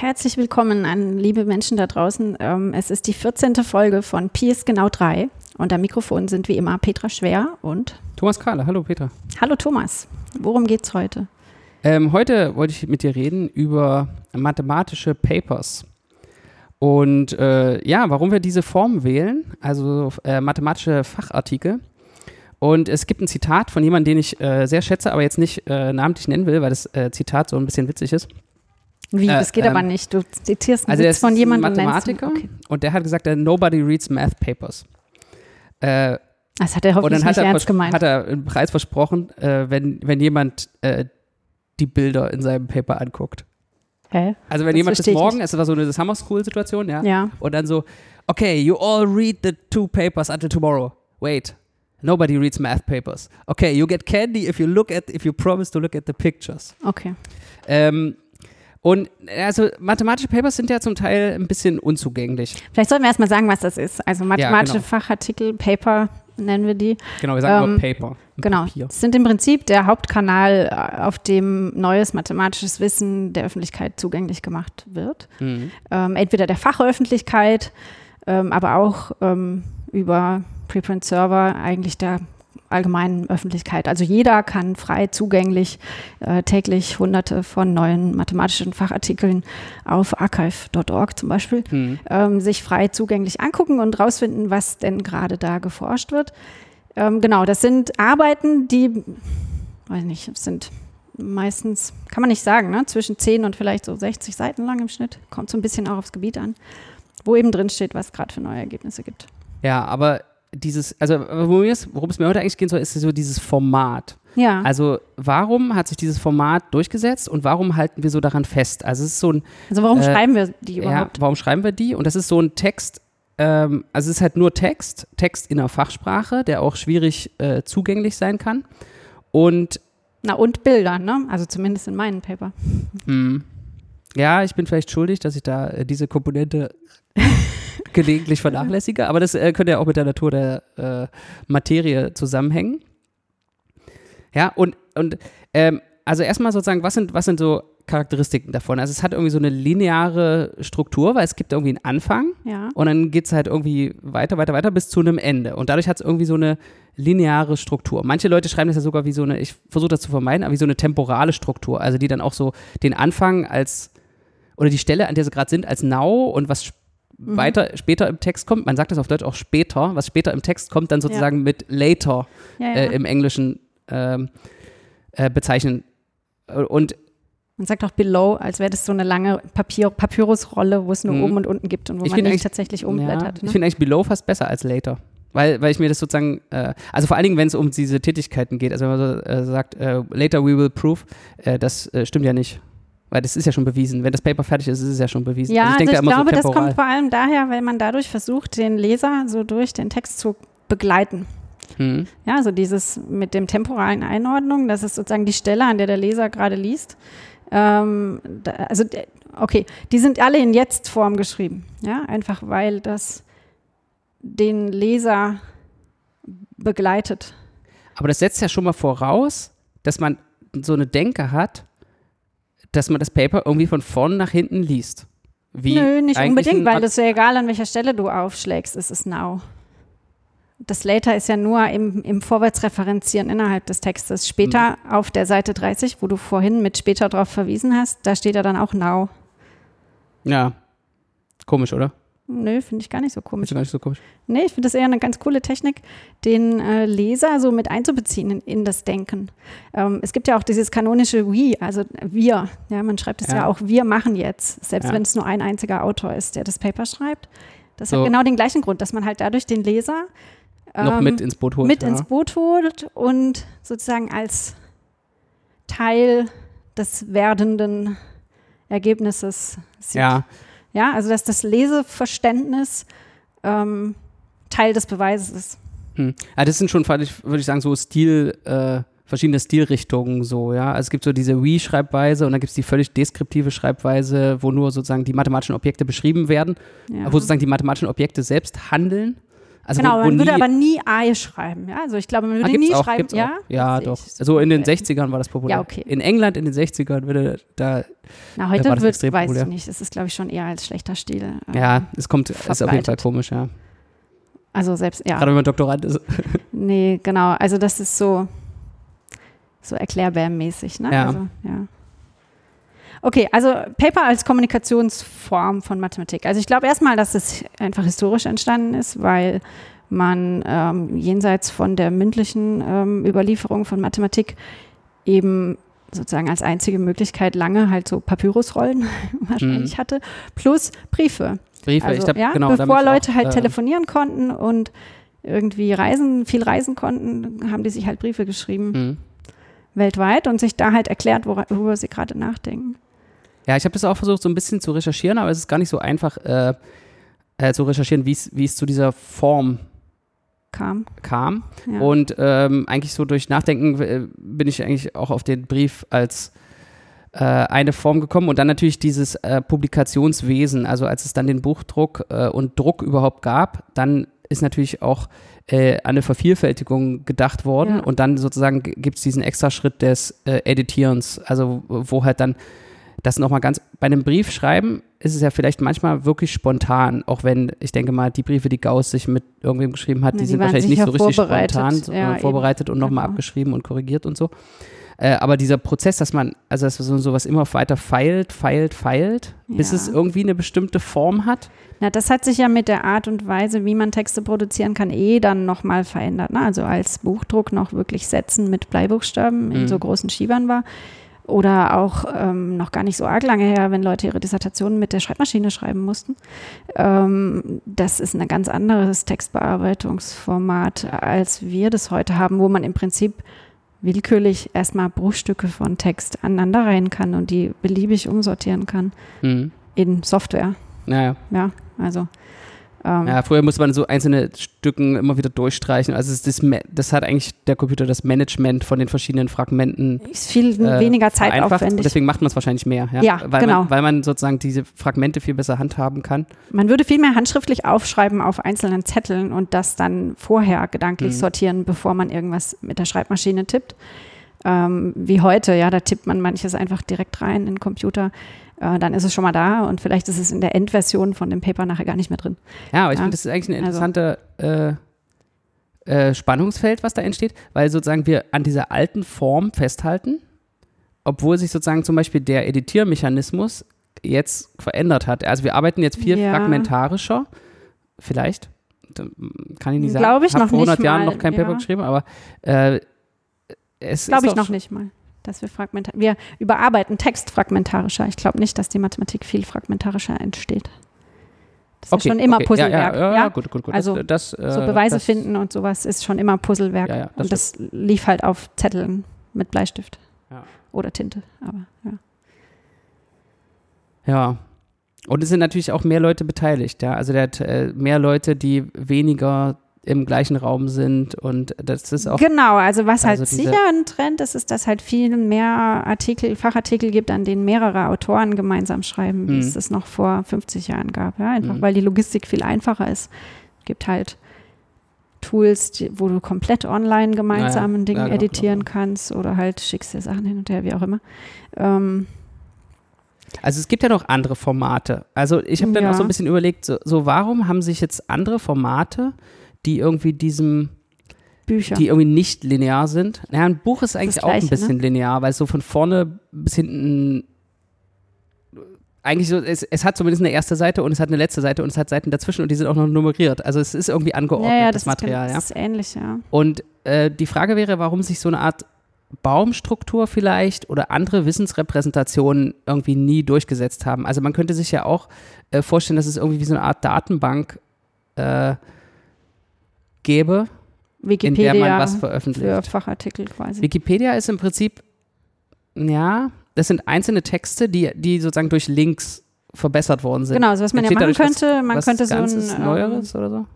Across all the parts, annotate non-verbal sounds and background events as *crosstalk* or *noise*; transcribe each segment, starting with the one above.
Herzlich willkommen an liebe Menschen da draußen. Ähm, es ist die 14. Folge von Pi ist genau 3 und am Mikrofon sind wie immer Petra Schwer und Thomas Kahle. Hallo Petra. Hallo Thomas. Worum geht's heute? Ähm, heute wollte ich mit dir reden über mathematische Papers. Und äh, ja, warum wir diese Form wählen, also äh, mathematische Fachartikel. Und es gibt ein Zitat von jemandem, den ich äh, sehr schätze, aber jetzt nicht äh, namentlich nennen will, weil das äh, Zitat so ein bisschen witzig ist. Wie? Das geht ähm, aber nicht. Du zitierst einen also Witz von jemandem. Mathematiker okay. und der hat gesagt, nobody reads math papers. Äh, das hat er hoffentlich nicht ernst gemeint. hat er einen Preis versprochen, wenn, wenn jemand die Bilder in seinem Paper anguckt. Hä? Also wenn das jemand bis morgen, es war so eine Summer School Situation, ja? ja. Und dann so, okay, you all read the two papers until tomorrow. Wait, nobody reads math papers. Okay, you get candy if you look at, if you promise to look at the pictures. Okay. Ähm, und also mathematische Papers sind ja zum Teil ein bisschen unzugänglich. Vielleicht sollten wir erstmal sagen, was das ist. Also mathematische ja, genau. Fachartikel, Paper nennen wir die. Genau, wir sagen ähm, nur Paper. Genau. Das sind im Prinzip der Hauptkanal, äh, auf dem neues mathematisches Wissen der Öffentlichkeit zugänglich gemacht wird. Mhm. Ähm, entweder der Fachöffentlichkeit, ähm, aber auch ähm, über Preprint-Server eigentlich der allgemeinen Öffentlichkeit. Also jeder kann frei zugänglich äh, täglich hunderte von neuen mathematischen Fachartikeln auf archive.org zum Beispiel mhm. ähm, sich frei zugänglich angucken und rausfinden, was denn gerade da geforscht wird. Ähm, genau, das sind Arbeiten, die, weiß nicht, sind meistens, kann man nicht sagen, ne? zwischen 10 und vielleicht so 60 Seiten lang im Schnitt. Kommt so ein bisschen auch aufs Gebiet an, wo eben drin steht, was es gerade für neue Ergebnisse gibt. Ja, aber dieses, also worum es mir heute eigentlich gehen soll, ist so dieses Format. Ja. Also warum hat sich dieses Format durchgesetzt und warum halten wir so daran fest? Also es ist so ein. Also warum äh, schreiben wir die überhaupt? Ja, warum schreiben wir die? Und das ist so ein Text, ähm, also es ist halt nur Text, Text in der Fachsprache, der auch schwierig äh, zugänglich sein kann. Und na und Bilder, ne? Also zumindest in meinem Paper. Hm. Ja, ich bin vielleicht schuldig, dass ich da äh, diese Komponente *laughs* gelegentlich vernachlässige, aber das äh, könnte ja auch mit der Natur der äh, Materie zusammenhängen. Ja, und, und ähm, also erstmal sozusagen, was sind, was sind so Charakteristiken davon? Also es hat irgendwie so eine lineare Struktur, weil es gibt irgendwie einen Anfang ja. und dann geht es halt irgendwie weiter, weiter, weiter bis zu einem Ende. Und dadurch hat es irgendwie so eine lineare Struktur. Manche Leute schreiben das ja sogar wie so eine, ich versuche das zu vermeiden, aber wie so eine temporale Struktur, also die dann auch so den Anfang als oder die Stelle, an der sie gerade sind, als Now und was mhm. weiter später im Text kommt, man sagt das auf Deutsch auch später, was später im Text kommt, dann sozusagen ja. mit later ja. Äh, im Englischen ähm, äh, bezeichnen. Und man sagt auch below, als wäre das so eine lange Papier, Papyrusrolle, wo es nur mhm. oben und unten gibt und wo ich man nicht tatsächlich umblättert. Ne? Ich finde eigentlich below fast besser als later. Weil, weil ich mir das sozusagen, äh, also vor allen Dingen, wenn es um diese Tätigkeiten geht, also wenn man so äh, sagt, äh, later we will prove, äh, das stimmt ja nicht. Weil das ist ja schon bewiesen. Wenn das Paper fertig ist, ist es ja schon bewiesen. Ja, also ich, also ich glaube, so das kommt vor allem daher, weil man dadurch versucht, den Leser so durch den Text zu begleiten. Hm. Ja, also dieses mit dem temporalen Einordnung, das ist sozusagen die Stelle, an der der Leser gerade liest. Ähm, da, also, okay, die sind alle in Jetzt-Form geschrieben. Ja, einfach weil das den Leser begleitet. Aber das setzt ja schon mal voraus, dass man so eine Denke hat, dass man das Paper irgendwie von vorn nach hinten liest. Wie Nö, nicht unbedingt, weil das ist ja egal, an welcher Stelle du aufschlägst, ist es now. Das Later ist ja nur im, im Vorwärtsreferenzieren innerhalb des Textes. Später mhm. auf der Seite 30, wo du vorhin mit später drauf verwiesen hast, da steht ja dann auch now. Ja, komisch, oder? Nö, finde ich gar nicht so komisch. Gar nicht so komisch. Nee, ich finde das eher eine ganz coole Technik, den äh, Leser so mit einzubeziehen in, in das Denken. Ähm, es gibt ja auch dieses kanonische We, also wir. Ja, man schreibt es ja. ja. auch, wir machen jetzt, selbst ja. wenn es nur ein einziger Autor ist, der das Paper schreibt. Das so. hat genau den gleichen Grund, dass man halt dadurch den Leser ähm, noch mit ins Boot holt. Mit ja. ins Boot holt und sozusagen als Teil des werdenden Ergebnisses sieht. Ja, ja, also dass das Leseverständnis ähm, Teil des Beweises ist. Hm. Ja, das sind schon, würde ich sagen, so Stil, äh, verschiedene Stilrichtungen so, ja. Also es gibt so diese We-Schreibweise und dann gibt es die völlig deskriptive Schreibweise, wo nur sozusagen die mathematischen Objekte beschrieben werden, ja. wo sozusagen die mathematischen Objekte selbst handeln, Also genau, wo, wo man würde aber nie Ei schreiben. Ja? Also ich glaube, man Ah, würde gibt's nie auch, schreiben. ja, auch. ja doch. So in den selten. 60ern war das populär. Ja, okay. In England in den 60ern würde da, Na, heute wird, extrem weiß populär. ich nicht. Das ist, glaube ich, schon eher als schlechter Stil. äh, ja, es kommt, ist auf jeden Fall verbreitet. komisch, ja. Also selbst, ja. Gerade wenn man Doktorand ist. *laughs* Nee, genau. Also das ist so, so erklärbär-mäßig, ne? Ja. Also, ja. Okay, also Paper als Kommunikationsform von Mathematik. Also ich glaube erstmal, dass es einfach historisch entstanden ist, weil man ähm, jenseits von der mündlichen ähm, Überlieferung von Mathematik eben sozusagen als einzige Möglichkeit lange halt so Papyrusrollen *laughs* wahrscheinlich hatte, plus Briefe. Briefe, Also, ich glaube, ja, genau. bevor Leute auch, halt äh, telefonieren konnten und irgendwie reisen, viel reisen konnten, haben die sich halt Briefe geschrieben, mh. weltweit und sich da halt erklärt, worüber sie gerade nachdenken. Ja, ich habe das auch versucht, so ein bisschen zu recherchieren, aber es ist gar nicht so einfach äh, äh, zu recherchieren, wie es zu dieser Form Kam. kam. Ja. Und ähm, eigentlich so durch Nachdenken äh, bin ich eigentlich auch auf den Brief als äh, eine Form gekommen und dann natürlich dieses äh, Publikationswesen, also als es dann den Buchdruck äh, und Druck überhaupt gab, dann ist natürlich auch äh, an eine Vervielfältigung gedacht worden Ja. und dann sozusagen gibt es diesen Extraschritt des äh, Editierens, also wo halt dann das nochmal ganz, bei einem Brief schreiben ist es ja vielleicht manchmal wirklich spontan, auch wenn ich denke mal, die Briefe, die Gauss sich mit irgendwem geschrieben hat, Nee, die, die sind wahrscheinlich nicht so richtig vorbereitet. spontan Ja, vorbereitet und nochmal Genau. abgeschrieben und korrigiert und so. Äh, aber dieser Prozess, dass man, also dass so sowas immer weiter feilt, feilt, feilt, bis Ja. es irgendwie eine bestimmte Form hat. Na, das hat sich ja mit der Art und Weise, wie man Texte produzieren kann, eh dann nochmal verändert. Ne? Also als Buchdruck noch wirklich Sätzen mit Bleibuchstaben in Mhm. so großen Schiebern war. Oder auch ähm, noch gar nicht so arg lange her, wenn Leute ihre Dissertationen mit der Schreibmaschine schreiben mussten. Ähm, das ist ein ganz anderes Textbearbeitungsformat, als wir das heute haben, wo man im Prinzip willkürlich erstmal Bruchstücke von Text aneinanderreihen kann und die beliebig umsortieren kann Mhm. in Software. Naja. Ja, also. Ähm, Ja, früher musste man so einzelne Stücken immer wieder durchstreichen. Also das, das hat eigentlich der Computer das Management von den verschiedenen Fragmenten Ist viel äh, weniger zeitaufwendig. deswegen macht man es wahrscheinlich mehr. Ja, Ja, weil genau. Man, weil man sozusagen diese Fragmente viel besser handhaben kann. Man würde viel mehr handschriftlich aufschreiben auf einzelnen Zetteln und das dann vorher gedanklich Mhm. sortieren, bevor man irgendwas mit der Schreibmaschine tippt. Ähm, wie heute, ja, da tippt man manches einfach direkt rein in den Computer. Äh, dann ist es schon mal da und vielleicht ist es in der Endversion von dem Paper nachher gar nicht mehr drin. Ja, aber ich Ja. finde, das ist eigentlich ein Also- interessanter äh, äh, Spannungsfeld, was da entsteht, weil sozusagen wir an dieser alten Form festhalten, obwohl sich sozusagen zum Beispiel der Editiermechanismus jetzt verändert hat. Also wir arbeiten jetzt viel Ja. fragmentarischer, vielleicht, da, kann ich nicht sagen. Glaube ich Hab noch vor 100 nicht Jahren mal, noch kein Paper ja. geschrieben, aber äh, es Glaube ist ich noch nicht mal, dass wir fragmentar Wir überarbeiten Text fragmentarischer. Ich glaube nicht, dass die Mathematik viel fragmentarischer entsteht. Das ist Okay, ja schon immer okay. Puzzlewerk. Ja, ja, ja, gut, gut, gut. Also, das, das, So äh, Beweise das, finden und sowas ist schon immer Puzzlewerk. Ja, ja, das und das lief halt auf Zetteln mit Bleistift. Ja. Oder Tinte. Aber ja. Ja. Und es sind natürlich auch mehr Leute beteiligt, ja. Also der hat äh, mehr Leute, die weniger im gleichen Raum sind und das ist auch. Genau, also was halt Also diese- sicher ein Trend ist, ist, dass halt viel mehr Artikel, Fachartikel gibt, an denen mehrere Autoren gemeinsam schreiben, wie Mhm. es das noch vor 50 Jahren gab. Ja? Einfach Mhm. weil die Logistik viel einfacher ist. Es gibt halt Tools, die, wo du komplett online gemeinsam Ja, ja. ein Ding Ja, genau, editieren genau. kannst oder halt schickst dir Sachen hin und her, wie auch immer. Ähm, Also es gibt ja noch andere Formate. Also ich habe dann Ja. auch so ein bisschen überlegt, so, so warum haben sich jetzt andere Formate, die irgendwie diesem, Bücher. die irgendwie nicht linear sind. Naja, ein Buch ist eigentlich das auch ein Gleiche, ne? bisschen linear, weil es so von vorne bis hinten eigentlich so, es, es hat zumindest eine erste Seite und es hat eine letzte Seite und es hat Seiten dazwischen und die sind auch noch nummeriert. Also es ist irgendwie angeordnet, ja, ja, das, das, Material, ist, ja. das ist ähnlich, ja. Und äh, die Frage wäre, warum sich so eine Art Baumstruktur vielleicht oder andere Wissensrepräsentationen irgendwie nie durchgesetzt haben. Also man könnte sich ja auch äh, vorstellen, dass es irgendwie wie so eine Art Datenbank äh, gäbe, in Wikipedia der man was für veröffentlicht. Fachartikel quasi. Wikipedia ist im Prinzip, ja, das sind einzelne Texte, die, die sozusagen durch Links verbessert worden sind. Genau, also was man ja Entsteht machen dadurch was- könnte, man was könnte so ein ähm, Neueres oder so?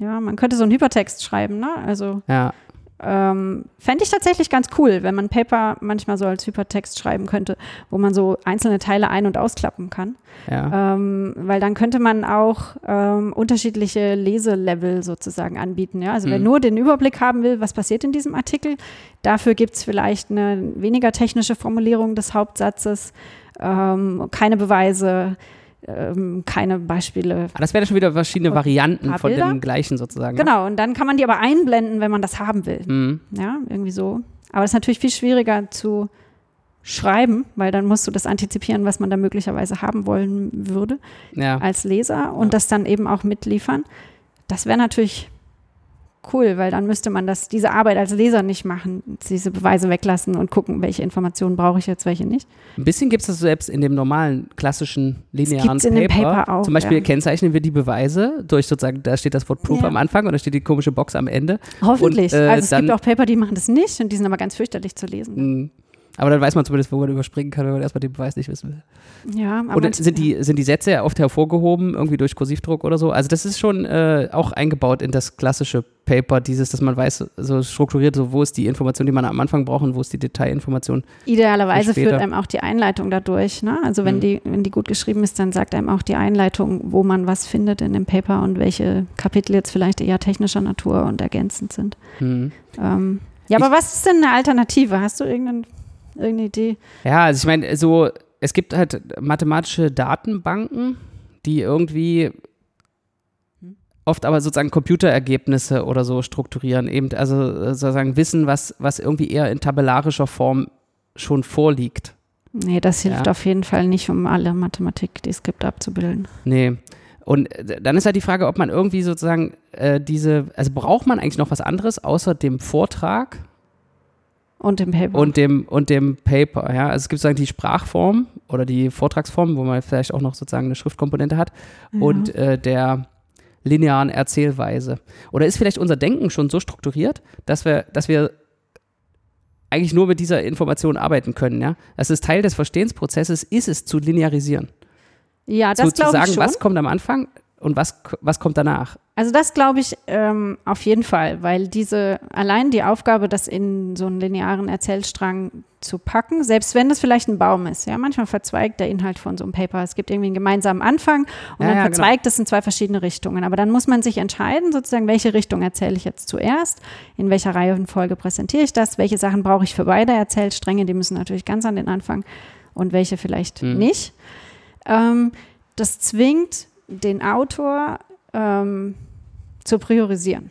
Ja, man könnte so einen Hypertext schreiben, ne? Also Ja, ähm, fände ich tatsächlich ganz cool, wenn man Paper manchmal so als Hypertext schreiben könnte, wo man so einzelne Teile ein- und ausklappen kann. Ja. Ähm, weil dann könnte man auch ähm, unterschiedliche Leselevel sozusagen anbieten. Ja? Also wer Mhm. nur den Überblick haben will, was passiert in diesem Artikel, dafür gibt es vielleicht eine weniger technische Formulierung des Hauptsatzes, ähm, keine Beweise, ähm, keine Beispiele. Ah, das wären schon wieder verschiedene Varianten von dem gleichen sozusagen. ne? Genau, und dann kann man die aber einblenden, wenn man das haben will. Mhm. Ja, irgendwie so. Aber es ist natürlich viel schwieriger zu schreiben, weil dann musst du das antizipieren, was man da möglicherweise haben wollen würde Ja. als Leser und Ja. das dann eben auch mitliefern. Das wäre natürlich cool, weil dann müsste man das, diese Arbeit als Leser nicht machen, diese Beweise weglassen und gucken, welche Informationen brauche ich jetzt, welche nicht. Ein bisschen gibt es das selbst in dem normalen, klassischen, linearen gibt's in dem Paper auch, Zum Beispiel ja. kennzeichnen wir die Beweise durch sozusagen, da steht das Wort Proof Ja. am Anfang und da steht die komische Box am Ende. Hoffentlich. Und, äh, also es gibt auch Paper, die machen das nicht und die sind aber ganz fürchterlich zu lesen. Aber dann weiß man zumindest, wo man überspringen kann, wenn man erstmal den Beweis nicht wissen will. Ja, aber Oder sind die, sind die Sätze oft hervorgehoben, irgendwie durch Kursivdruck oder so? Also das ist schon äh, auch eingebaut in das klassische Paper, dieses, dass man weiß, so strukturiert, so wo ist die Information, die man am Anfang braucht und wo ist die Detailinformation. Idealerweise führt einem auch die Einleitung dadurch. Ne? Also wenn, Mhm. die, wenn die gut geschrieben ist, dann sagt einem auch die Einleitung, wo man was findet in dem Paper und welche Kapitel jetzt vielleicht eher technischer Natur und ergänzend sind. Mhm. Ähm, ja, aber was ist denn eine Alternative? Hast du irgendein, irgendeine Idee? Ja, also ich meine, so, es gibt halt mathematische Datenbanken, die irgendwie oft aber sozusagen Computerergebnisse oder so strukturieren, eben, also sozusagen Wissen, was, was irgendwie eher in tabellarischer Form schon vorliegt. Nee, das hilft Ja. auf jeden Fall nicht, um alle Mathematik, die es gibt, abzubilden. Nee. Und dann ist halt die Frage, ob man irgendwie sozusagen äh, diese, also braucht man eigentlich noch was anderes außer dem Vortrag Und im Paper. und dem, und dem Paper, ja. Also es gibt sozusagen die Sprachform oder die Vortragsform, wo man vielleicht auch noch sozusagen eine Schriftkomponente hat und äh, der linearen Erzählweise. Oder ist vielleicht unser Denken schon so strukturiert, dass wir, dass wir eigentlich nur mit dieser Information arbeiten können, ja? Es ist Teil des Verstehensprozesses, ist es zu linearisieren. ja, zu, das zu glaube ich sagen, schon. was kommt am Anfang und was, was kommt danach. Also das glaube ich ähm, auf jeden Fall, weil diese allein die Aufgabe, das in so einen linearen Erzählstrang zu packen, selbst wenn das vielleicht ein Baum ist, ja, manchmal verzweigt der Inhalt von so einem Paper. Es gibt irgendwie einen gemeinsamen Anfang und Ja, dann ja, verzweigt es in zwei verschiedene Richtungen. Aber dann muss man sich entscheiden, sozusagen, welche Richtung erzähle ich jetzt zuerst, in welcher Reihenfolge präsentiere ich das, welche Sachen brauche ich für beide Erzählstränge, die müssen natürlich ganz an den Anfang und welche vielleicht Mhm. nicht. Ähm, das zwingt den Autor ähm, zu priorisieren.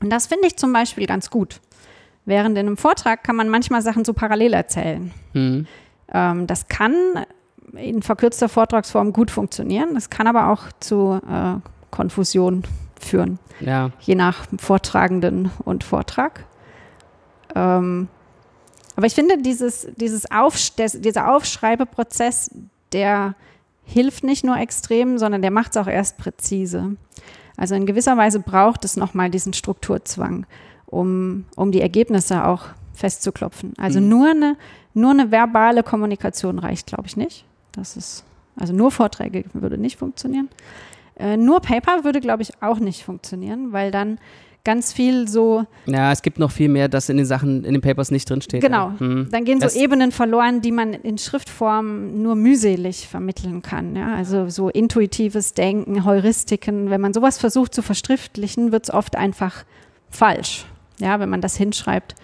Und das finde ich zum Beispiel ganz gut. Während in einem Vortrag kann man manchmal Sachen so parallel erzählen. Hm. Ähm, das kann in verkürzter Vortragsform gut funktionieren. Das kann aber auch zu äh, Konfusion führen, Ja. je nach Vortragenden und Vortrag. Ähm, aber ich finde, dieses, dieses Aufsch dieser Aufschreibeprozess, der hilft nicht nur extrem, sondern der macht es auch erst präzise. Also in gewisser Weise braucht es nochmal diesen Strukturzwang, um, um die Ergebnisse auch festzuklopfen. Also Mhm. nur, eine, nur eine verbale Kommunikation reicht, glaube ich, nicht. Das ist, also nur Vorträge würde nicht funktionieren. Äh, nur Paper würde, glaube ich, auch nicht funktionieren, weil dann ganz viel so, Ja, es gibt noch viel mehr, das in den Sachen, in den Papers nicht drinsteht. genau. Hm. dann gehen so Das- Ebenen verloren, die man in Schriftform nur mühselig vermitteln kann. Ja? Also so intuitives Denken, Heuristiken, wenn man sowas versucht zu verschriftlichen, wird es oft einfach falsch. Ja, wenn man das hinschreibt,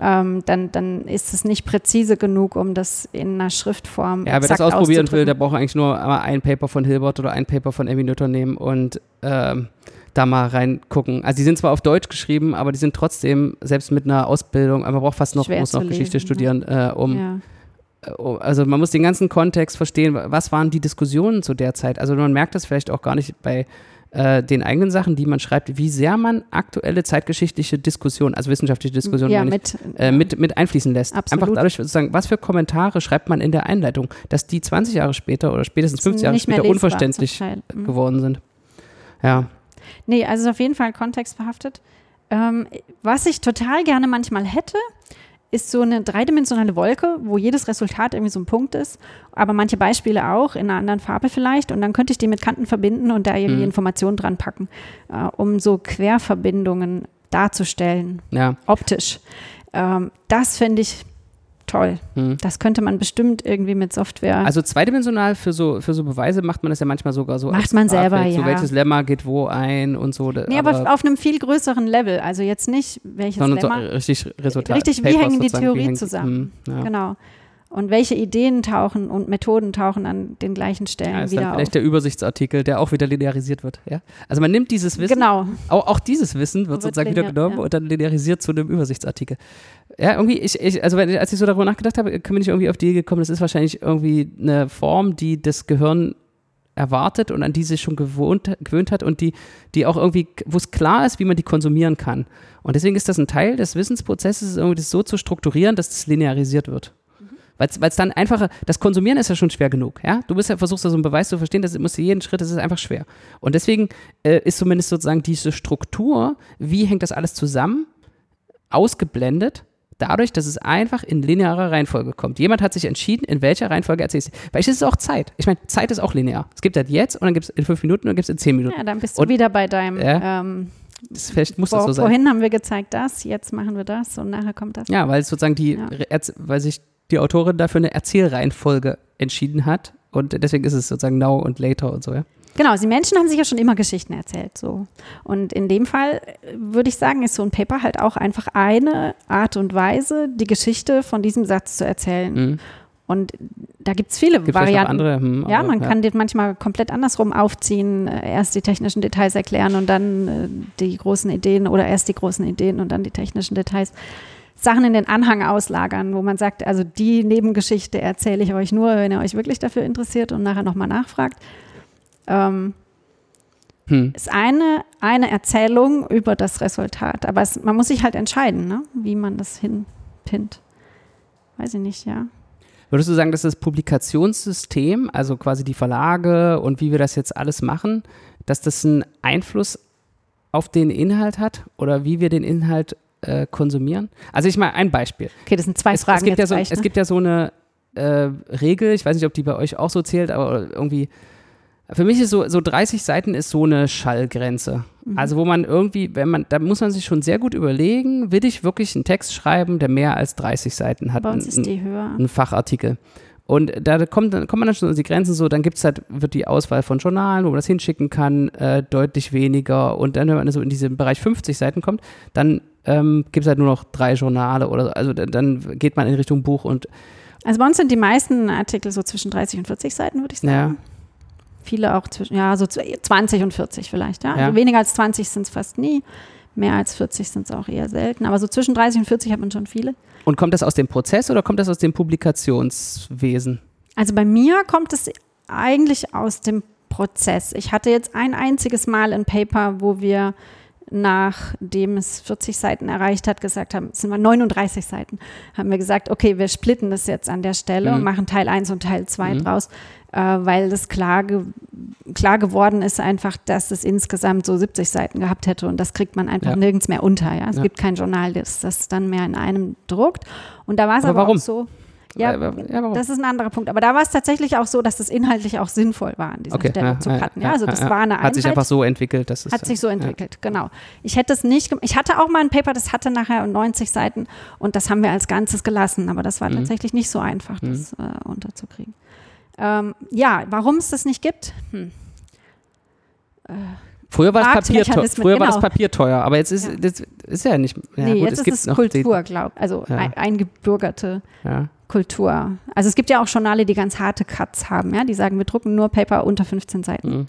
ähm, dann, dann ist es nicht präzise genug, um das in einer Schriftform Ja, wer das ausprobieren will, der braucht eigentlich nur einmal ein Paper von Hilbert oder ein Paper von Emmy Noether nehmen und ähm, da mal reingucken. Also die sind zwar auf Deutsch geschrieben, aber die sind trotzdem, selbst mit einer Ausbildung, man braucht fast noch, Schwer muss noch zu Geschichte lesen, studieren, äh, um, ja. äh, also man muss den ganzen Kontext verstehen, was waren die Diskussionen zu der Zeit. Also man merkt das vielleicht auch gar nicht bei äh, den eigenen Sachen, die man schreibt, wie sehr man aktuelle zeitgeschichtliche Diskussionen, also wissenschaftliche Diskussionen, ja, meine ich, mit, äh, mit, mit einfließen lässt. Absolut. Einfach dadurch sozusagen, was für Kommentare schreibt man in der Einleitung, dass die 20 Jahre später oder spätestens 50 Jahre später unverständlich. Mhm. geworden sind. Ja. Nee, also auf jeden Fall kontextbehaftet. Ähm, was ich total gerne manchmal hätte, ist so eine dreidimensionale Wolke, wo jedes Resultat irgendwie so ein Punkt ist, aber manche Beispiele auch in einer anderen Farbe vielleicht. Und dann könnte ich die mit Kanten verbinden und da irgendwie Mhm. Informationen dran packen, äh, um so Querverbindungen darzustellen, Ja. optisch. Ähm, das finde ich toll. Hm. Das könnte man bestimmt irgendwie mit Software. Also zweidimensional für so, für so Beweise macht man das ja manchmal sogar so. Macht man selber, So ja. welches Lemma geht wo ein und so. nee, aber, auf einem viel größeren Level. Also jetzt nicht, welches sondern so Lemma. richtig Resultat. Richtig, wie hängen die hängen- zusammen? Hm, ja. Genau. Und welche Ideen tauchen und Methoden tauchen an den gleichen Stellen Ja, ist wieder dann auf. vielleicht der Übersichtsartikel, der auch wieder linearisiert wird. Ja? Also man nimmt dieses Wissen, Genau. auch, auch dieses Wissen wird, Wird sozusagen wieder linear- genommen ja. und dann linearisiert zu einem Übersichtsartikel. Ja, irgendwie, ich, ich, also als ich so darüber nachgedacht habe, bin ich irgendwie auf die Idee gekommen, das ist wahrscheinlich irgendwie eine Form, die das Gehirn erwartet und an die sich schon gewohnt, gewöhnt hat und die, die auch irgendwie, wo es klar ist, wie man die konsumieren kann. Und deswegen ist das ein Teil des Wissensprozesses, irgendwie das so zu strukturieren, dass das linearisiert wird. Weil es dann einfacher, das Konsumieren ist ja schon schwer genug, ja? Du bist ja, versuchst da so einen Beweis zu verstehen, das musst du jeden Schritt, das ist einfach schwer. Und deswegen äh, ist zumindest sozusagen diese Struktur, wie hängt das alles zusammen, ausgeblendet, dadurch, dass es einfach in linearer Reihenfolge kommt. Jemand hat sich entschieden, in welcher Reihenfolge erzählst du. Weil es ist auch Zeit. Ich meine, Zeit ist auch linear. Es gibt halt jetzt und dann gibt es in fünf Minuten und dann gibt es in zehn Minuten. Ja, dann bist du Und- wieder bei deinem. Ja. Ähm, Das, vielleicht muss das vor, so sein. vorhin haben wir gezeigt das, jetzt machen wir das und nachher kommt das. Ja, weil es sozusagen die, Ja. Weil sich die Autorin dafür eine Erzählreihenfolge entschieden hat und deswegen ist es sozusagen now und later und so, ja. Genau, die Menschen haben sich ja schon immer Geschichten erzählt. So. Und in dem Fall äh, würde ich sagen, ist so ein Paper halt auch einfach eine Art und Weise, die Geschichte von diesem Satz zu erzählen. Mhm. Und da gibt es viele Gibt vielleicht noch Varianten. andere. Hm, Ja, aber, man kann den manchmal komplett andersrum aufziehen, äh, erst die technischen Details erklären und dann äh, die großen Ideen oder erst die großen Ideen und dann die technischen Details. Sachen in den Anhang auslagern, wo man sagt, also die Nebengeschichte erzähle ich euch nur, wenn ihr euch wirklich dafür interessiert und nachher nochmal nachfragt. Ähm, Hm. ist eine, eine Erzählung über das Resultat. Aber es, man muss sich halt entscheiden, ne? wie man das hinpinnt. Weiß ich nicht, ja. Würdest du sagen, dass das Publikationssystem, also quasi die Verlage und wie wir das jetzt alles machen, dass das einen Einfluss auf den Inhalt hat oder wie wir den Inhalt äh, konsumieren? Also ich mal ein Beispiel. Okay, das sind zwei es, Fragen es gibt jetzt ja so, gleich, Es ne? gibt ja so eine äh, Regel, ich weiß nicht, ob die bei euch auch so zählt, aber irgendwie, für mich ist so, so 30 Seiten ist so eine Schallgrenze. Mhm. Also wo man irgendwie, wenn man, da muss man sich schon sehr gut überlegen, will ich wirklich einen Text schreiben, der mehr als 30 Seiten hat. Bei uns Ein- ist die höher. ein Fachartikel. Und da kommt, dann kommt man dann schon an die Grenzen so, dann gibt es halt, wird die Auswahl von Journalen, wo man das hinschicken kann, äh, deutlich weniger. Und dann, wenn man so in diesen Bereich 50 Seiten kommt, dann ähm, gibt es halt nur noch drei Journale oder so. Also dann, geht man in Richtung Buch und Also bei uns sind die meisten Artikel so zwischen 30 und 40 Seiten, würde ich sagen. Viele auch zwischen, ja, so zw- 20 und 40 vielleicht, ja. Ja. Also weniger als 20 sind es fast nie. Mehr als 40 sind es auch eher selten. Aber so zwischen 30 und 40 hat man schon viele. Und kommt das aus dem Prozess oder kommt das aus dem Publikationswesen? Also bei mir kommt es eigentlich aus dem Prozess. Ich hatte jetzt ein einziges Mal ein Paper, wo wir nachdem es 40 Seiten erreicht hat, gesagt haben, es sind mal 39 Seiten, haben wir gesagt, okay, wir splitten das jetzt an der Stelle Mhm. und machen Teil 1 und Teil 2 Mhm. draus, äh, weil das klar, ge klar geworden ist einfach, dass es insgesamt so 70 Seiten gehabt hätte und das kriegt man einfach Ja. nirgends mehr unter. Ja? Es Ja. gibt kein Journal, das das dann mehr in einem druckt. Und da war es Aber aber, auch so. Ja, Äh, ja, das ist ein anderer Punkt. Aber da war es tatsächlich auch so, dass das inhaltlich auch sinnvoll war, an dieser Okay, Stelle ja, zu cutten. ja, also das war eine Hat sich Einheit, einfach so entwickelt, dass es hat sich so entwickelt, genau. Ich hätte es nicht, ich hatte auch mal ein Paper, das hatte nachher 90 Seiten und das haben wir als Ganzes gelassen, aber das war Mhm. tatsächlich nicht so einfach, das äh, unterzukriegen. Ähm, ja, warum es das nicht gibt? Hm. Früher war, das Papier, teuer, früher war das genau. Papier teuer, aber jetzt ist Ja. das ist ja nicht. Ja, nee, gut, jetzt es ist gibt es Kultur, glaube also Ja. ein, eingebürgerte ja. Kultur. Also es gibt ja auch Journale, die ganz harte Cuts haben, ja, die sagen, wir drucken nur Paper unter 15 Seiten. Mhm.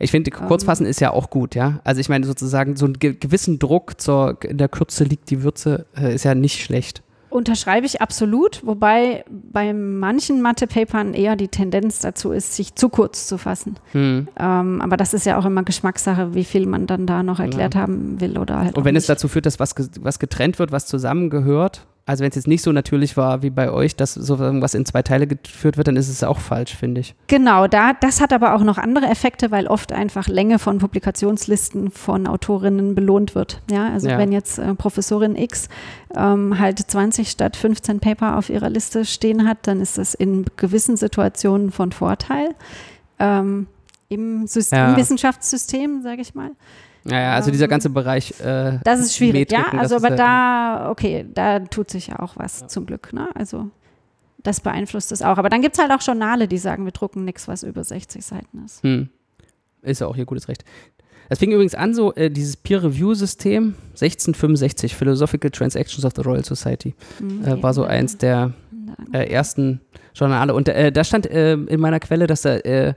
Ich finde, Kurzfassen ist ja auch gut, ja. Also ich meine sozusagen so einen ge gewissen Druck zur in der Kürze liegt die Würze äh, ist ja nicht schlecht. Unterschreibe ich absolut, wobei bei manchen Mathe-Papern eher die Tendenz dazu ist, sich zu kurz zu fassen. Hm. Ähm, aber das ist ja auch immer Geschmackssache, wie viel man dann da noch erklärt haben will oder halt. Und wenn es dazu führt, dass was, was getrennt wird, was zusammengehört, also wenn es jetzt nicht so natürlich war wie bei euch, dass so was in zwei Teile geführt wird, dann ist es auch falsch, finde ich. Genau, da, das hat aber auch noch andere Effekte, weil oft einfach Länge von Publikationslisten von Autorinnen belohnt wird. Ja, also Ja. wenn jetzt äh, Professorin X ähm, halt 20 statt 15 Paper auf ihrer Liste stehen hat, dann ist das in gewissen Situationen von Vorteil ähm, im, System, Ja. im Wissenschaftssystem, sage ich mal. Ja, ja, also dieser ganze Bereich. Äh, das ist schwierig, Metriken, ja. Also, aber ist da, okay, da tut sich ja auch was zum Glück, ne? Also, das beeinflusst es auch. Aber dann gibt es halt auch Journale, die sagen, wir drucken nichts, was über 60 Seiten ist. Hm. Ist ja auch ihr gutes Recht. Das fing übrigens an, so äh, dieses Peer-Review-System, 1665, Philosophical Transactions of the Royal Society, Hm, äh, war so ja. eins der äh, ersten Journale. Und äh, da stand äh, in meiner Quelle, dass da äh,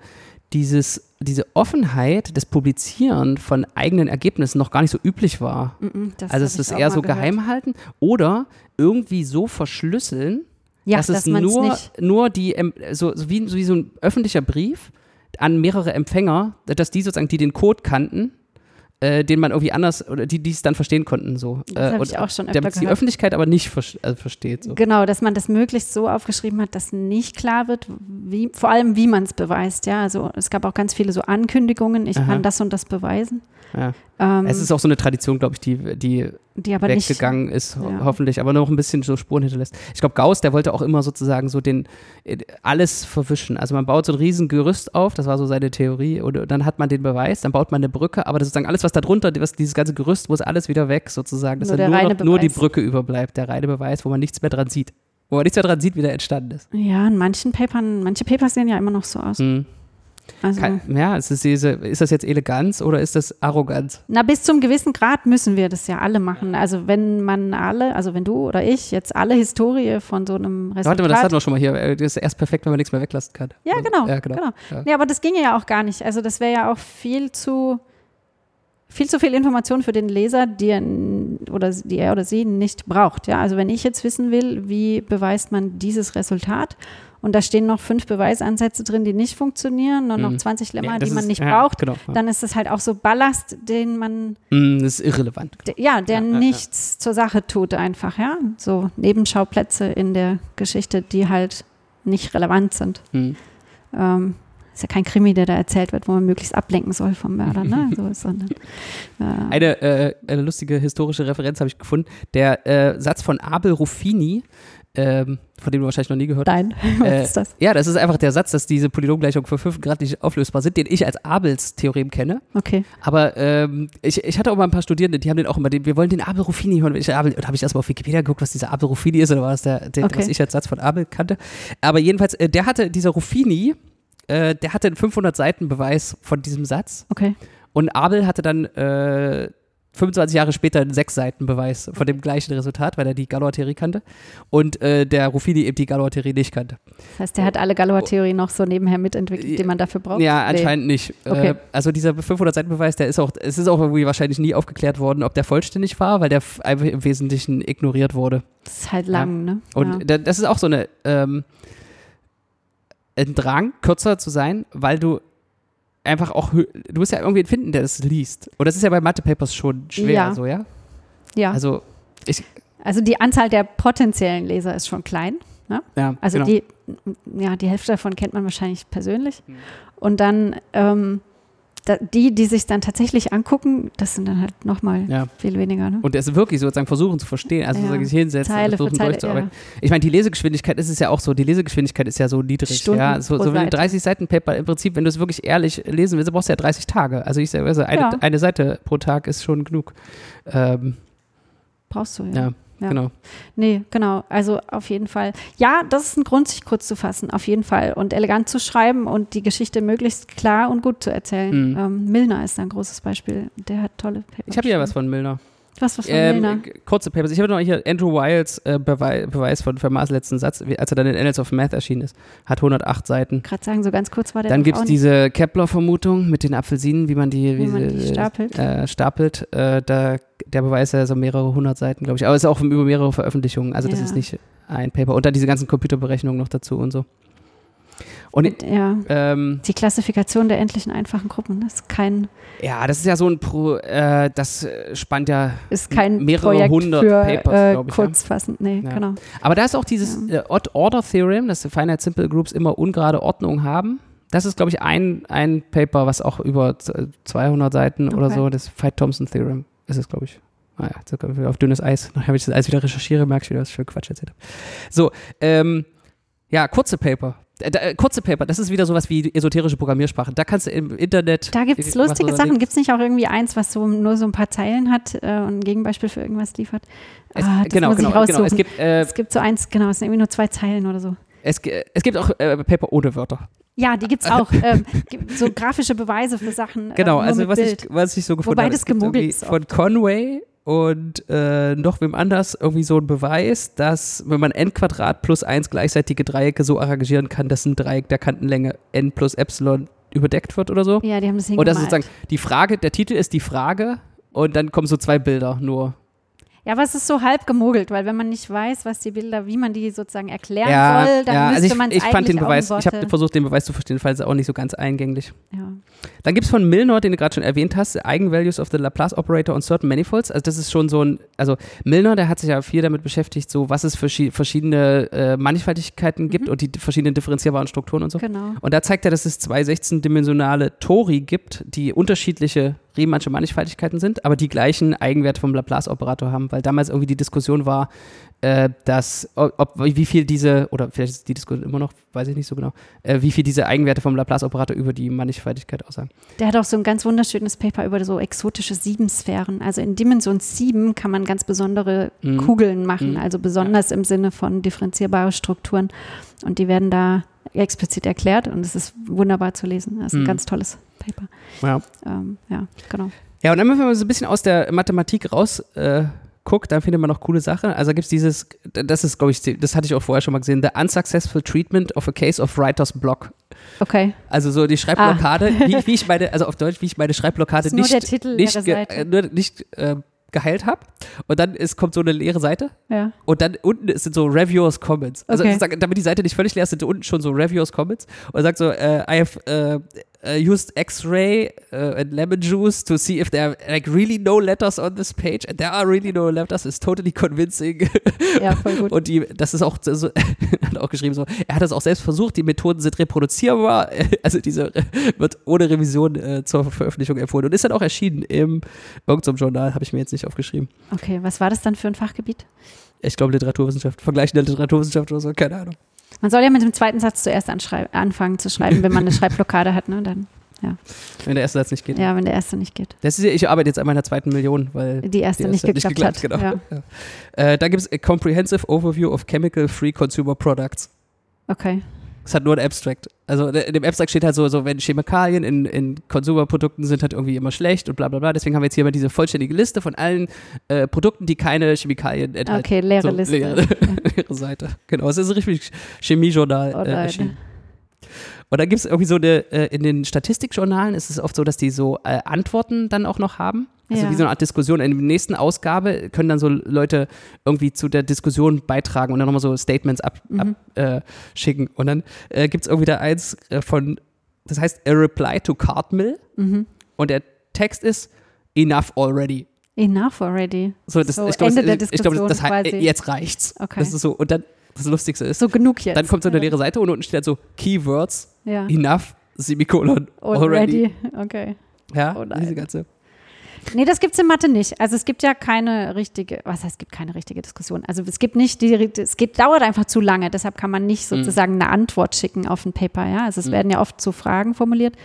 dieses, diese Offenheit des Publizieren von eigenen Ergebnissen noch gar nicht so üblich war. Mhm, das also es ist eher so gehört. geheim halten oder irgendwie so verschlüsseln, ja, dass, es man's nur, nicht. nur die, so, so, wie, so wie so ein öffentlicher Brief an mehrere Empfänger, dass die sozusagen, die den Code kannten, äh, den man irgendwie anders, oder die, die es dann verstehen konnten, so. Das äh, und ich auch schon öfter Damit die. Öffentlichkeit aber nicht ver also versteht. So. Genau, dass man das möglichst so aufgeschrieben hat, dass nicht klar wird, wie, vor allem wie man es beweist. Ja, also es gab auch ganz viele so Ankündigungen, ich Aha. kann das und das beweisen. Ja. Ähm, Es ist auch so eine Tradition, glaube ich, die, die die aber nicht. weggegangen ist, ho ja. hoffentlich, aber noch ein bisschen so Spuren hinterlässt. Ich glaube, Gauss, der wollte auch immer sozusagen so den äh, alles verwischen. Also man baut so ein riesen Gerüst auf, das war so seine Theorie, und dann hat man den Beweis, dann baut man eine Brücke, aber das sozusagen alles, was da drunter, was, dieses ganze Gerüst muss alles wieder weg, sozusagen, dass Nur dann nur, noch, nur die. Brücke überbleibt, der reine Beweis, wo man nichts mehr dran sieht. Wo man nichts mehr dran sieht, wie der entstanden ist. Ja, in manchen Papern, manche Papers sehen ja immer noch so aus. Hm. Also, Kein, ja, ist, diese, ist das jetzt Eleganz oder ist das Arroganz? na, bis zum gewissen Grad müssen wir das ja alle machen. Also wenn man alle, also wenn du oder ich jetzt alle Historie von so einem Resultat. Warte mal, das hatten wir schon mal hier. äh, Das ist erst perfekt, wenn man nichts mehr weglassen kann. Ja, genau. Ja, genau. genau. Ja. Nee, aber das ginge ja auch gar nicht. Also das wäre ja auch viel zu viel zu viel Information für den Leser, die er, oder die er oder sie nicht braucht. Ja, also wenn ich jetzt wissen will, wie beweist man dieses Resultat und da stehen noch fünf Beweisansätze drin, die nicht funktionieren und Mhm. noch 20 Lemma, Ja, die man ist- nicht ja, braucht, Genau. Ja. dann ist das halt auch so Ballast, den man, Mm, das ist irrelevant. ja, der nichts zur Sache tut einfach, ja. So Nebenschauplätze in der Geschichte, die halt nicht relevant sind. Hm. Ähm, ist ja kein Krimi, der da erzählt wird, wo man möglichst ablenken soll vom Mörder, ne? *laughs* So, sondern, äh, Eine, äh, eine lustige historische Referenz habe ich gefunden. Der äh, Satz von Abel Ruffini, ähm, von dem du wahrscheinlich noch nie gehört hast. Nein, *laughs* was Äh, ist das? Ja, das ist einfach der Satz, dass diese Polynomgleichungen für 5 Grad nicht auflösbar sind, den ich als Abels Theorem kenne. Okay. Aber ähm, ich, ich hatte auch mal ein paar Studierende, die haben den auch immer, den, wir wollen den Abel Ruffini hören. Ich, Abel, und habe ich erstmal auf Wikipedia geguckt, was dieser Abel Ruffini ist oder war das der, der Okay. was ich als Satz von Abel kannte. Aber jedenfalls, äh, der hatte, dieser Ruffini, äh, der hatte einen 500 Seiten Beweis von diesem Satz. Okay. Und Abel hatte dann äh, 25 Jahre später einen sechs Seiten Beweis von dem gleichen Resultat, weil er die Galois-Theorie kannte. Und äh, der Ruffini eben die Galois-Theorie nicht kannte. Das heißt, der hat alle Galois-Theorien noch so nebenher mitentwickelt, die man dafür braucht? Ja, Nee. anscheinend nicht. Okay. Äh, also dieser 500 Seiten Beweis, der ist auch, es ist auch irgendwie wahrscheinlich nie aufgeklärt worden, ob der vollständig war, weil der einfach im Wesentlichen ignoriert wurde. Das ist halt lang, ne? Und ja. da, das ist auch so eine ähm, ein Drang, kürzer zu sein, weil du einfach auch, du musst ja irgendwen finden, der das liest. Und das ist ja bei Mathe-Papers schon schwer, Ja. so, ja? ja. Also, ich, Also die Anzahl der potenziellen Leser ist schon klein. Ne? ja, Also genau. die, ja, die Hälfte davon kennt man wahrscheinlich persönlich. Mhm. Und dann ähm, die, die sich dann tatsächlich angucken, das sind dann halt nochmal ja. viel weniger. Ne? Und es wirklich sozusagen versuchen zu verstehen, also Ja. sozusagen sich hinsetzen und für versuchen Zeile, durchzuarbeiten. Ich meine, die Lesegeschwindigkeit ist es ja auch so, die Lesegeschwindigkeit ist ja so niedrig. Stunden ja, so, so wenn du Seite. 30 Seiten Paper, im Prinzip, wenn du es wirklich ehrlich lesen willst, brauchst du ja 30 Tage. Also ich sage, also eine, Ja. eine Seite pro Tag ist schon genug. Ähm, Brauchst du, ja. Ja, Ja. genau. Nee, genau. Also auf jeden Fall. Ja, das ist ein Grund, sich kurz zu fassen, auf jeden Fall. Und elegant zu schreiben und die Geschichte möglichst klar und gut zu erzählen. Mhm. Ähm, Milner ist ein großes Beispiel. Der hat tolle Paper. Ich habe hier was von Milner. Was, was von Ähm, kurze Papers. Ich habe noch hier Andrew Wiles äh, Bewei Beweis von Fermats letzten Satz, als er dann in Annals of Math erschienen ist. Hat 108 Seiten. Gerade sagen, so ganz kurz war der Dann gibt es diese Kepler-Vermutung mit den Apfelsinen, wie man die, Wie man die stapelt. Äh, stapelt. Äh, da, der Beweis ist ja so mehrere hundert Seiten, glaube ich. Aber es ist auch über mehrere Veröffentlichungen. Also das Ja. ist nicht ein Paper. Und dann diese ganzen Computerberechnungen noch dazu und so. Und. Ja. ähm, Die Klassifikation der endlichen einfachen Gruppen. Das ist kein, ja, das ist ja so ein Pro, äh, das äh, spannt ja. ist kein Mehrere Projekt hundert für Papers, äh, glaub ich, ja. kurzfassend. Nee, Ja. genau. Aber da ist auch dieses äh, Odd-Order-Theorem, dass Finite Simple Groups immer ungerade Ordnung haben. Das ist, glaube ich, ein, ein Paper, was auch über z- 200 Seiten oder Okay. so, das Veit-Thompson-Theorem ist es, glaube ich. Naja, jetzt kommen wir auf dünnes Eis. Nachher, wenn ich das Eis wieder recherchiere, merke ich wieder, dass ich schon Quatsch erzählt habe. So, ähm, ja, kurze Paper. Äh, kurze Paper, das ist wieder sowas wie esoterische Programmiersprache. Da kannst du im Internet. Da gibt es lustige Sachen. Gibt es nicht auch irgendwie eins, was so nur so ein paar Zeilen hat äh, und ein Gegenbeispiel für irgendwas liefert? Es, ah, genau, genau, genau. Es gibt, äh, es gibt so eins, genau, es sind irgendwie nur zwei Zeilen oder so. Es, es gibt auch äh, Paper ohne Wörter. Ja, die gibt es auch. *laughs* ähm, so grafische Beweise für Sachen. Genau, also was ich, was ich so gefunden Wobei habe. das gemogelt ist. Von Conway und äh, noch wem anders irgendwie so ein Beweis, dass wenn man n Quadrat plus 1 gleichzeitige Dreiecke so arrangieren kann, dass ein Dreieck der Kantenlänge n plus Epsilon überdeckt wird oder so. Ja, die haben das hingemalt. Und das ist sozusagen die Frage, der Titel ist die Frage und dann kommen so zwei Bilder nur. Ja, aber es ist so halb gemogelt, weil wenn man nicht weiß, was die Bilder, wie man die sozusagen erklären ja, soll, dann ja, müsste also ich, man es ich fand den Beweis, ich habe versucht, den Beweis zu verstehen, weil es auch nicht so ganz eingänglich. Ja. Dann gibt es von Milnor, den du gerade schon erwähnt hast, Eigenvalues of the Laplace Operator on Certain Manifolds. Also das ist schon so ein, also Milnor, der hat sich ja viel damit beschäftigt, so was es für verschiedene äh, Mannigfaltigkeiten gibt mhm. und die verschiedenen differenzierbaren Strukturen und so. Genau. Und da zeigt er, dass es zwei 16-dimensionale Tori gibt, die unterschiedliche Riemannsche Mannigfaltigkeiten sind, aber die gleichen Eigenwerte vom Laplace-Operator haben, weil damals irgendwie die Diskussion war, äh, dass, ob, wie viel diese, oder vielleicht ist die Diskussion immer noch, weiß ich nicht so genau, äh, wie viel diese Eigenwerte vom Laplace-Operator über die Mannigfaltigkeit aussagen. Der hat auch so ein ganz wunderschönes Paper über so exotische Siebensphären. Also in Dimension 7 kann man ganz besondere mhm. Kugeln machen, mhm. also besonders ja. im Sinne von differenzierbare Strukturen. Und die werden da explizit erklärt und es ist wunderbar zu lesen. Das ist ein mhm. ganz tolles Paper. Ja. Ähm, ja, genau. Ja, und dann, wenn man so ein bisschen aus der Mathematik raus äh, guckt, dann findet man noch coole Sachen. Also gibt es dieses, das ist, glaube ich, das hatte ich auch vorher schon mal gesehen, The Unsuccessful Treatment of a Case of Writer's Block. Okay. Also so die Schreibblockade, ah. *laughs* wie, wie, ich meine, also auf Deutsch, wie ich meine Schreibblockade nicht, nicht, ge, äh, nur nicht äh, geheilt habe. Und dann ist, kommt so eine leere Seite. Ja. Und dann unten sind so Reviewers Comments. Also okay. damit die Seite nicht völlig leer ist, sind unten schon so Reviewers Comments. Und sagt so, uh, I have uh, uh, used X-ray uh, and lemon juice to see if there are like really no letters on this page. And there are really no letters. It's totally convincing. Ja, voll gut. *laughs* Und die, das ist auch, so, *laughs* hat auch geschrieben so, er hat das auch selbst versucht, die Methoden sind reproduzierbar. *laughs* Also diese wird ohne Revision äh, zur Veröffentlichung empfohlen und ist dann auch erschienen im irgendeinem Journal, habe ich mir jetzt nicht aufgeschrieben. Okay, was war das dann für ein Fachgebiet? Ich glaube Literaturwissenschaft, vergleichende Literaturwissenschaft oder so, keine Ahnung. Man soll ja mit dem zweiten Satz zuerst anfangen zu schreiben, wenn man eine *laughs* Schreibblockade hat, ne? Dann, ja. Wenn der erste Satz nicht geht. Ja, wenn der erste nicht geht. Das ist, ich arbeite jetzt an meiner zweiten Million, weil die erste, die erste nicht, geklappt nicht geklappt hat. Genau. Ja. Äh, da gibt es a Comprehensive Overview of Chemical Free Consumer Products. Okay. Es hat nur ein Abstract. Also in dem Abstract steht halt so, so wenn Chemikalien in, in Konsumerprodukten sind halt irgendwie immer schlecht und bla bla bla. Deswegen haben wir jetzt hier mal diese vollständige Liste von allen äh, Produkten, die keine Chemikalien enthalten. Okay, leere so, Liste. Leere, *laughs* leere, Seite. Genau, es ist ein richtig Chemiejournal oh, äh, Und dann gibt es irgendwie so eine, äh, in den Statistikjournalen ist es oft so, dass die so äh, Antworten dann auch noch haben. Also ja. wie so eine Art Diskussion. In der nächsten Ausgabe können dann so Leute irgendwie zu der Diskussion beitragen und dann nochmal so Statements abschicken. Ab, mhm. äh, und dann äh, gibt es irgendwie da eins äh, von, das heißt A Reply to Cardmill. Mhm. Und der Text ist Enough already. Enough already. So, das, so ich glaube, Ende der Diskussion glaub, das, quasi. jetzt reicht's. Okay. Das ist so, und dann das Lustigste ist. So genug jetzt. Dann kommt so eine leere Seite und unten steht so Keywords. Ja. Enough, Semikolon, already. already. Okay. Ja, oh diese ganze. Nee, das gibt es in Mathe nicht. Also es gibt ja keine richtige, was heißt, es gibt keine richtige Diskussion. Also es gibt nicht die, es geht, dauert einfach zu lange, deshalb kann man nicht mhm. sozusagen eine Antwort schicken auf ein Paper, ja. Also es mhm. werden ja oft so Fragen formuliert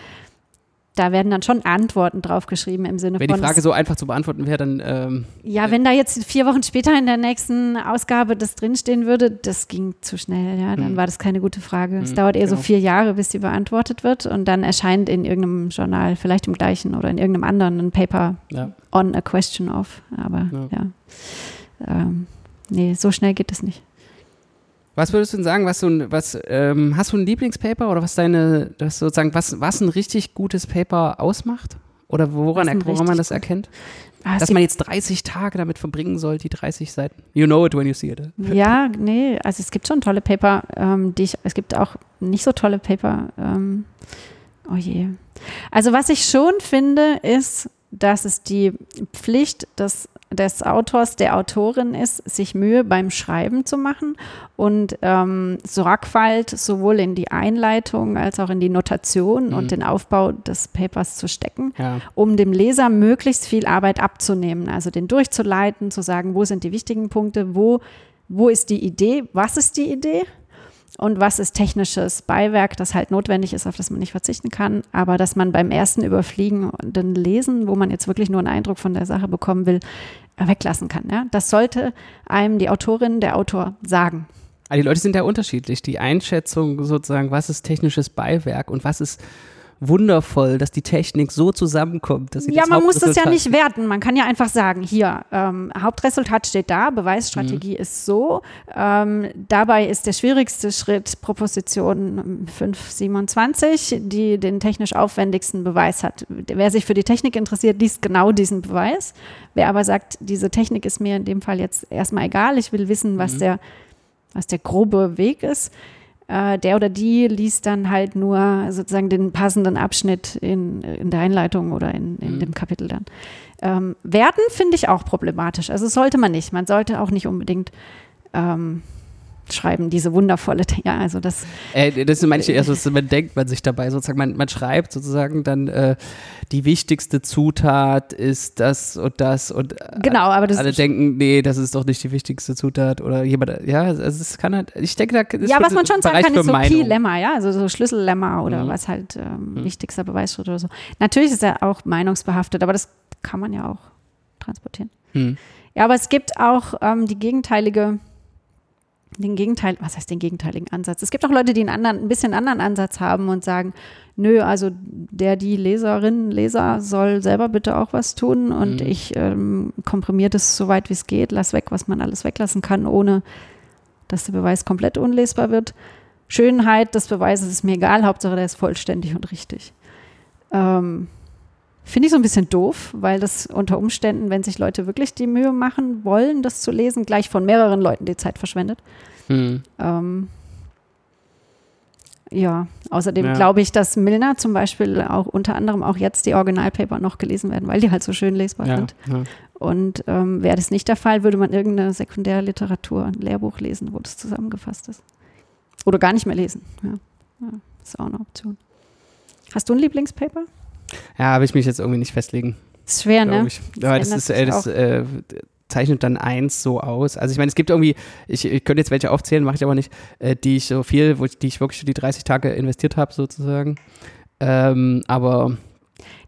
da werden dann schon Antworten draufgeschrieben im Sinne wenn von. Wenn die Frage so einfach zu beantworten wäre, dann. Ähm, ja, wenn da jetzt vier Wochen später in der nächsten Ausgabe das drinstehen würde, das ging zu schnell, ja, dann hm. war das keine gute Frage. Hm, es dauert eher genau. so vier Jahre, bis sie beantwortet wird und dann erscheint in irgendeinem Journal, vielleicht im gleichen oder in irgendeinem anderen, ein Paper ja. on a question of. Aber ja. ja. Ähm, nee, so schnell geht es nicht. Was würdest du denn sagen, was du, was, ähm, hast du ein Lieblingspaper oder was deine, das sozusagen, was, was ein richtig gutes Paper ausmacht? Oder woran, er, woran man das erkennt? Ah, Dass man jetzt 30 Tage damit verbringen soll, die 30 Seiten. You know it when you see it. Ja, nee, also es gibt schon tolle Paper, ähm, die ich, es gibt auch nicht so tolle Paper. Ähm, oh je. Also was ich schon finde, ist, dass es die Pflicht des des Autors, der Autorin ist, sich Mühe beim Schreiben zu machen und ähm, Sorgfalt sowohl in die Einleitung als auch in die Notation mhm. und den Aufbau des Papers zu stecken, ja. um dem Leser möglichst viel Arbeit abzunehmen, also den durchzuleiten, zu sagen, wo sind die wichtigen Punkte, wo, wo ist die Idee, was ist die Idee und was ist technisches Beiwerk, das halt notwendig ist, auf das man nicht verzichten kann, aber dass man beim ersten Überfliegen und dann Lesen, wo man jetzt wirklich nur einen Eindruck von der Sache bekommen will, weglassen kann. Ja? Das sollte einem die Autorin, der Autor sagen. Aber die Leute sind ja unterschiedlich. Die Einschätzung sozusagen, was ist technisches Beiwerk und was ist wundervoll, dass die Technik so zusammenkommt. Dass sie ja, man muss das ja nicht werten. Man kann ja einfach sagen, hier, ähm, Hauptresultat steht da, Beweisstrategie mhm. ist so. Ähm, dabei ist der schwierigste Schritt Proposition 527, die den technisch aufwendigsten Beweis hat. Wer sich für die Technik interessiert, liest genau diesen Beweis. Wer aber sagt, diese Technik ist mir in dem Fall jetzt erstmal egal, ich will wissen, was, mhm. der, was der grobe Weg ist, äh, der oder die liest dann halt nur sozusagen den passenden Abschnitt in, in der Einleitung oder in, in mhm. dem Kapitel dann. Ähm, werten finde ich auch problematisch. Also sollte man nicht. Man sollte auch nicht unbedingt ähm, schreiben, diese wundervolle, *laughs* ja, also das. Äh, das ist manche erst, also man denkt man sich dabei sozusagen, man, man schreibt sozusagen dann, äh, die wichtigste Zutat ist das und das und äh, genau, aber das alle denken, nee, das ist doch nicht die wichtigste Zutat oder jemand, ja, also es kann halt, ich denke, da ist Ja, was man schon sagen kann, ist so Key-Lemma, ja, also so Schlüssellemma oder mhm. was halt ähm, mhm. wichtigster Beweisschritt oder so. Natürlich ist er auch meinungsbehaftet, aber das kann man ja auch transportieren. Mhm. Ja, aber es gibt auch ähm, die gegenteilige den Gegenteil, was heißt den gegenteiligen Ansatz? Es gibt auch Leute, die einen anderen, ein bisschen anderen Ansatz haben und sagen, nö, also der, die Leserin, Leser soll selber bitte auch was tun und mhm. ich ähm, komprimiere das so weit wie es geht, lass weg, was man alles weglassen kann, ohne dass der Beweis komplett unlesbar wird. Schönheit des Beweises ist mir egal, Hauptsache der ist vollständig und richtig. Ähm, Finde ich so ein bisschen doof, weil das unter Umständen, wenn sich Leute wirklich die Mühe machen wollen, das zu lesen, gleich von mehreren Leuten die Zeit verschwendet. Hm. Ähm, ja, außerdem ja. glaube ich, dass Milner zum Beispiel auch unter anderem auch jetzt die Originalpaper noch gelesen werden, weil die halt so schön lesbar ja, sind. Ja. Und ähm, wäre das nicht der Fall, würde man irgendeine Sekundärliteratur, ein Lehrbuch lesen, wo das zusammengefasst ist. Oder gar nicht mehr lesen. Ja, ist auch eine Option. Hast du ein Lieblingspaper? Ja, will ich mich jetzt irgendwie nicht festlegen. Ist schwer, ne? Ich. Aber das, ist, äh, das äh, zeichnet dann eins so aus. Also ich meine, es gibt irgendwie, ich, ich könnte jetzt welche aufzählen, mache ich aber nicht, äh, die ich so viel, wo ich, die ich wirklich für die 30 Tage investiert habe, sozusagen. Ähm, aber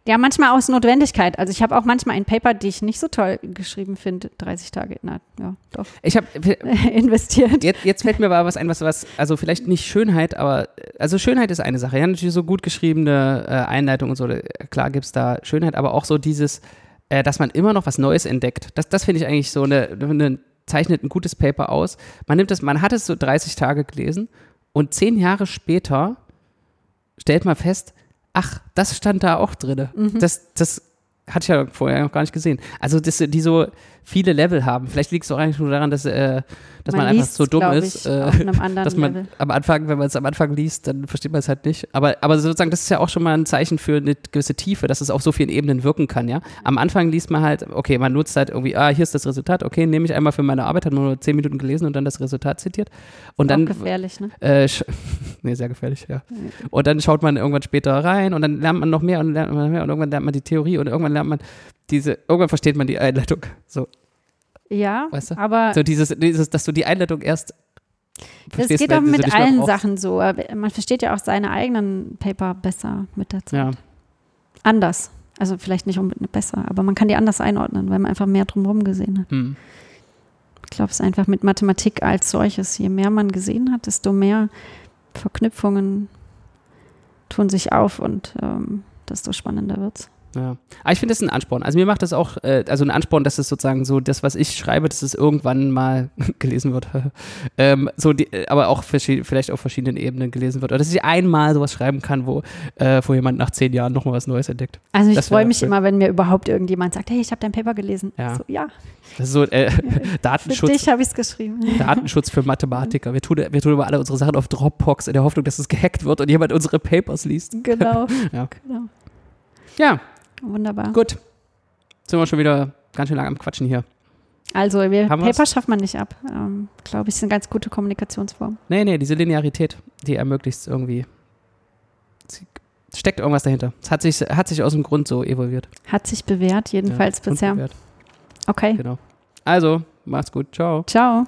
ja, manchmal aus Notwendigkeit. Also ich habe auch manchmal ein Paper, die ich nicht so toll geschrieben finde, 30 Tage, na, ja, doch. Ich habe *laughs* investiert. Jetzt, jetzt, fällt mir aber was ein, was, was, also vielleicht nicht Schönheit, aber, also Schönheit ist eine Sache. Ja, natürlich so gut geschriebene äh, Einleitung und so, klar gibt es da Schönheit, aber auch so dieses, äh, dass man immer noch was Neues entdeckt. Das, das finde ich eigentlich so eine, eine, zeichnet ein gutes Paper aus. Man nimmt das, man hat es so 30 Tage gelesen und zehn Jahre später stellt man fest, ach, das stand da auch drin. Mhm. Das, das hatte ich ja vorher noch gar nicht gesehen. Also, das, die so viele Level haben. Vielleicht liegt es auch eigentlich nur daran, dass, äh, dass man, man einfach so dumm ist, äh, *laughs* dass man Level. am Anfang, wenn man es am Anfang liest, dann versteht man es halt nicht. Aber, aber sozusagen, das ist ja auch schon mal ein Zeichen für eine gewisse Tiefe, dass es auf so vielen Ebenen wirken kann, ja. Am Anfang liest man halt, okay, man nutzt halt irgendwie, ah, hier ist das Resultat, okay, nehme ich einmal für meine Arbeit, hat man nur zehn Minuten gelesen und dann das Resultat zitiert. Und dann. Auch gefährlich, ne? Äh, *laughs* nee, sehr gefährlich, ja. Und dann schaut man irgendwann später rein und dann lernt man noch mehr und lernt man mehr und irgendwann lernt man die Theorie und irgendwann lernt man diese, irgendwann versteht man die Einleitung. So. Ja, weißt du? aber. So dieses, dieses, dass du die Einleitung erst. Das geht doch mit allen Sachen so. Man versteht ja auch seine eigenen Paper besser mit der Zeit. Ja. Anders. Also vielleicht nicht unbedingt besser, aber man kann die anders einordnen, weil man einfach mehr drumherum gesehen hat. Hm. Ich glaube, es ist einfach mit Mathematik als solches. Je mehr man gesehen hat, desto mehr Verknüpfungen tun sich auf und ähm, desto spannender wird es. Ja. Aber ich finde das ein Ansporn. Also mir macht das auch, äh, also ein Ansporn, dass es sozusagen so, das, was ich schreibe, dass es irgendwann mal *laughs* gelesen wird. *laughs* ähm, so die, aber auch vielleicht auf verschiedenen Ebenen gelesen wird. Oder dass ich einmal sowas schreiben kann, wo, äh, wo jemand nach zehn Jahren nochmal was Neues entdeckt. Also ich freue mich schön. immer, wenn mir überhaupt irgendjemand sagt, hey, ich habe dein Paper gelesen. Ja. So, ja. Das ist so äh, *laughs* Datenschutz. Für dich habe ich es geschrieben. Datenschutz für Mathematiker. Wir tun, wir tun immer alle unsere Sachen auf Dropbox in der Hoffnung, dass es gehackt wird und jemand unsere Papers liest. Genau. ja. genau. Ja, Wunderbar. Gut. Sind wir schon wieder ganz schön lang am Quatschen hier. Also, wir, Paper wir's? schafft man nicht ab. Ähm, Glaube ich, ist eine ganz gute Kommunikationsform. Nee, nee, diese Linearität, die ermöglicht es irgendwie. Steckt irgendwas dahinter. Es hat sich, hat sich aus dem Grund so evolviert. Hat sich bewährt, jedenfalls ja, bisher. Bewährt. Okay. Genau. Also, macht's gut. Ciao. Ciao.